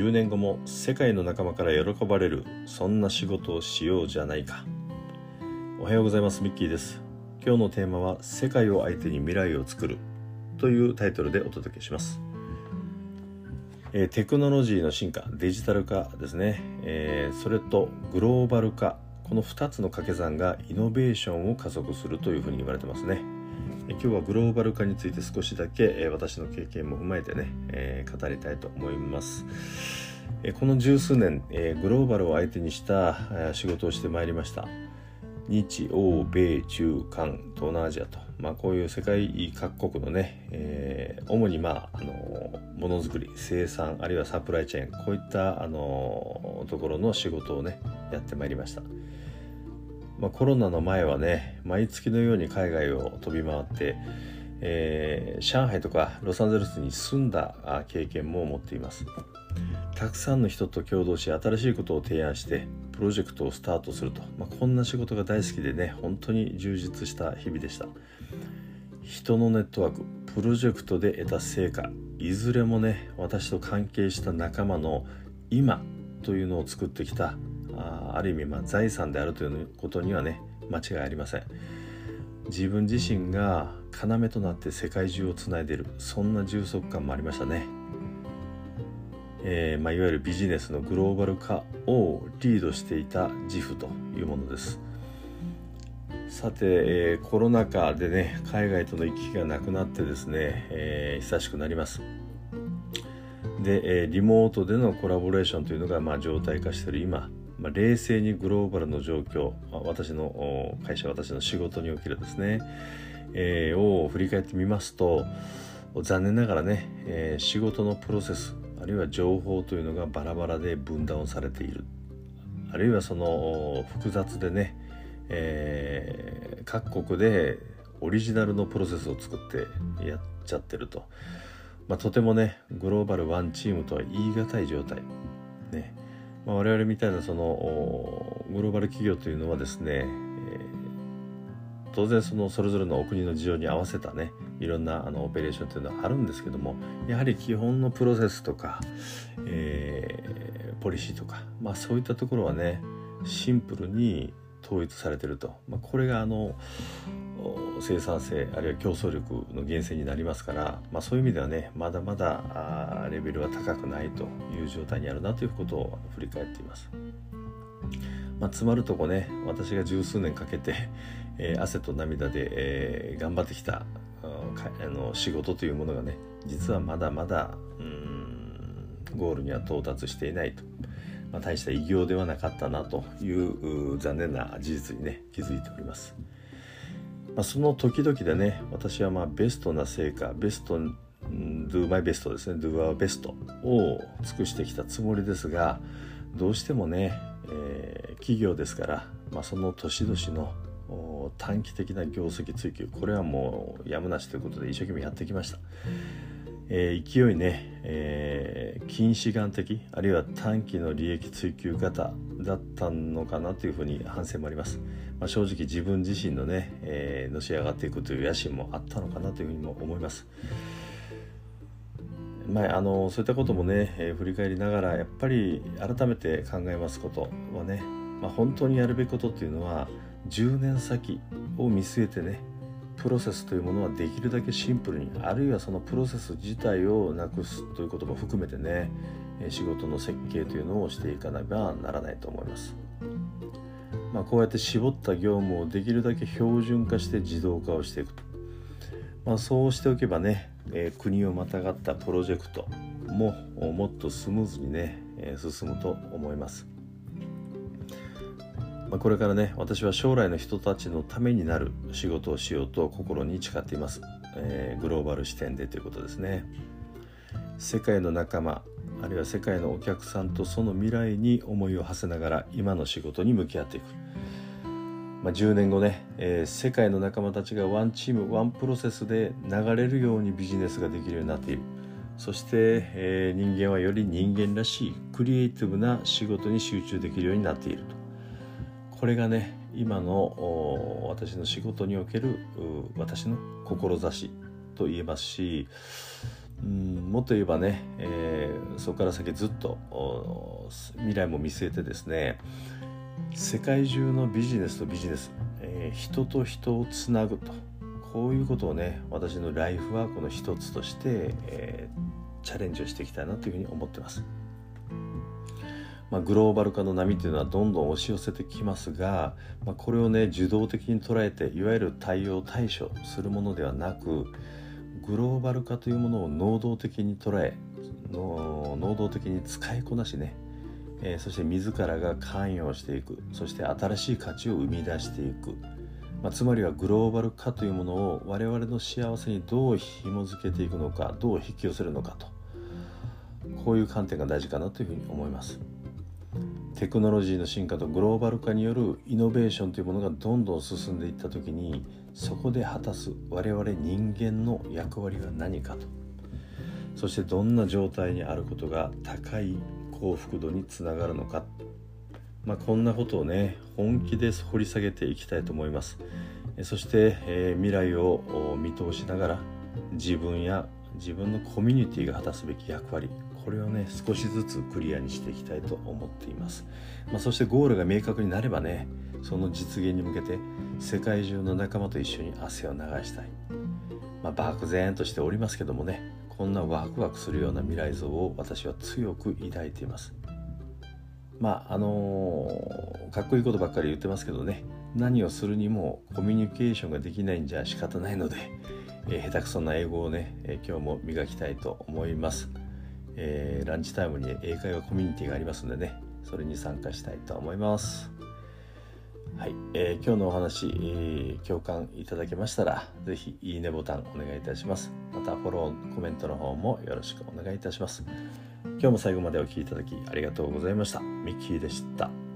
10年後も世界の仲間から喜ばれるそんな仕事をしようじゃないか。おはようございますミッキーです。今日のテーマは世界を相手に未来を作るというタイトルでお届けします。えー、テクノロジーの進化デジタル化ですね、えー、それとグローバル化。この2つの掛け算がイノベーションを加速するというふうに言われてますね。今日はグローバル化について少しだけ、え私の経験も踏まえてね、えー、語りたいと思います、えこの十数年、えグローバルを相手にした仕事をしてまいりました。日欧米中韓東南アジアと、まあ、こういう世界各国のね、えー、主にまああのものづくり生産あるいはサプライチェーンこういったあのところの仕事をねやってまいりました。まあ、コロナの前はね毎月のように海外を飛び回って、えー、上海とかロサンゼルスに住んだ経験も持っています。たくさんの人と共同し新しいことを提案してプロジェクトをスタートすると、まあ、こんな仕事が大好きでね本当に充実した日々でした。人のネットワークプロジェクトで得た成果いずれもね私と関係した仲間の今というのを作ってきたあある意味ま財産であるということにはね間違いありません。自分自身が要となって世界中をつないでいるそんな充足感もありましたね、えー、まあ、いわゆるビジネスのグローバル化をリードしていた自負というものです。さて、えー、コロナ禍でね海外との行き来がなくなってですね、えー、久しくなります。で、えリモートでのコラボレーションというのがまあ常態化している今まあ、冷静にグローバルの状況、まあ、私の会社私の仕事におけるですね、えー、を振り返ってみますと残念ながらね、えー、仕事のプロセスあるいは情報というのがバラバラで分断をされている。あるいはその複雑でね、えー、各国でオリジナルのプロセスを作ってやっちゃってると、まあ、とてもねグローバルワンチームとは言い難い状態。ね。まあ、我々みたいなそのグローバル企業というのはですね、えー、当然そのそれぞれのお国の事情に合わせたねいろんなあのオペレーションというのはあるんですけどもやはり基本のプロセスとか、えー、ポリシーとか、まあ、そういったところはねシンプルに統一されてると、まあ、これがあの生産性あるいは競争力の源泉になりますから、まあ、そういう意味ではねまだまだレベルは高くないという状態にあるなということを振り返っています。まあ、詰まるとこね私が十数年かけて、えー、汗と涙で、えー、頑張ってきたあの仕事というものがね実はまだまだうんゴールには到達していないと、まあ、大した偉業ではなかったなという残念な事実にね気づいております。まあ、その時々でね私はまあベストな成果ベスト do my best ですね。do our best を尽くしてきたつもりですがどうしてもね、えー、企業ですから、まあ、その年々の短期的な業績追求これはもうやむなしということで一生懸命やってきました、えー、勢いね、えー、近視眼的あるいは短期の利益追求型だったのかなというふうに反省もありますまあ、正直自分自身のね、えー、のし上がっていくという野心もあったのかなというふうにも思います。まあ、あのそういったこともね、えー、振り返りながらやっぱり改めて考えますことはね、まあ、本当にやるべきことっていうのは10年先を見据えてねプロセスというものはできるだけシンプルにあるいはそのプロセス自体をなくすということも含めてね仕事の設計というのをしていかなばならないと思います。まあ、こうやって絞った業務をできるだけ標準化して自動化をしていくと、まあ、そうしておけばね、え、国をまたがったプロジェクトももっとスムーズにね、え、進むと思います、まあ、これからね私は将来の人たちのためになる仕事をしようと心に誓っています、えー、グローバル視点でということですね。世界の仲間あるいは世界のお客さんとその未来に思いを馳せながら今の仕事に向き合っていく、まあ、10年後ね、えー、世界の仲間たちがワンチームワンプロセスで流れるようにビジネスができるようになっている。そして、えー、人間はより人間らしいクリエイティブな仕事に集中できるようになっていると。これがね今の私の仕事における私の志と言えますしうんもっと言えばね、えー、そこから先ずっと未来も見据えてですね世界中のビジネスとビジネス、えー、人と人をつなぐとこういうことをね私のライフワークの一つとして、えー、チャレンジをしていきたいなというふうに思ってます。まあ、グローバル化の波というのはどんどん押し寄せてきますが、まあ、これをね受動的に捉えていわゆる対応対処するものではなくグローバル化というものを能動的に捉え能動的に使いこなしね、えー、そして自らが関与していくそして新しい価値を生み出していく、まあ、つまりはグローバル化というものを我々の幸せにどう紐づけていくのかどう引き寄せるのかとこういう観点が大事かなというふうに思います。テクノロジーの進化とグローバル化によるイノベーションというものがどんどん進んでいった時にそこで果たす我々人間の役割は何かと。そしてどんな状態にあることが高い幸福度につながるのか、まあ、こんなことをね本気で掘り下げていきたいと思います。そして、えー、未来を見通しながら自分や自分のコミュニティが果たすべき役割これをね少しずつクリアにしていきたいと思っています、まあ、そしてゴールが明確になればねその実現に向けて世界中の仲間と一緒に汗を流したい、まあ、漠然としておりますけどもねこんなワクワクするような未来像を私は強く抱いています。まああのー、かっこいいことばっかり言ってますけどね何をするにもコミュニケーションができないんじゃ仕方ないので、えー、下手くそな英語をね、えー、今日も磨きたいと思います。えー、ランチタイムに英会話コミュニティがありますのでねそれに参加したいと思います。はい、えー、今日のお話、えー、共感いただけましたら是非いいねボタンお願いいたします。またフォローコメントの方もよろしくお願いいたします。今日も最後までお聴きいただきありがとうございました。ミッキーでした。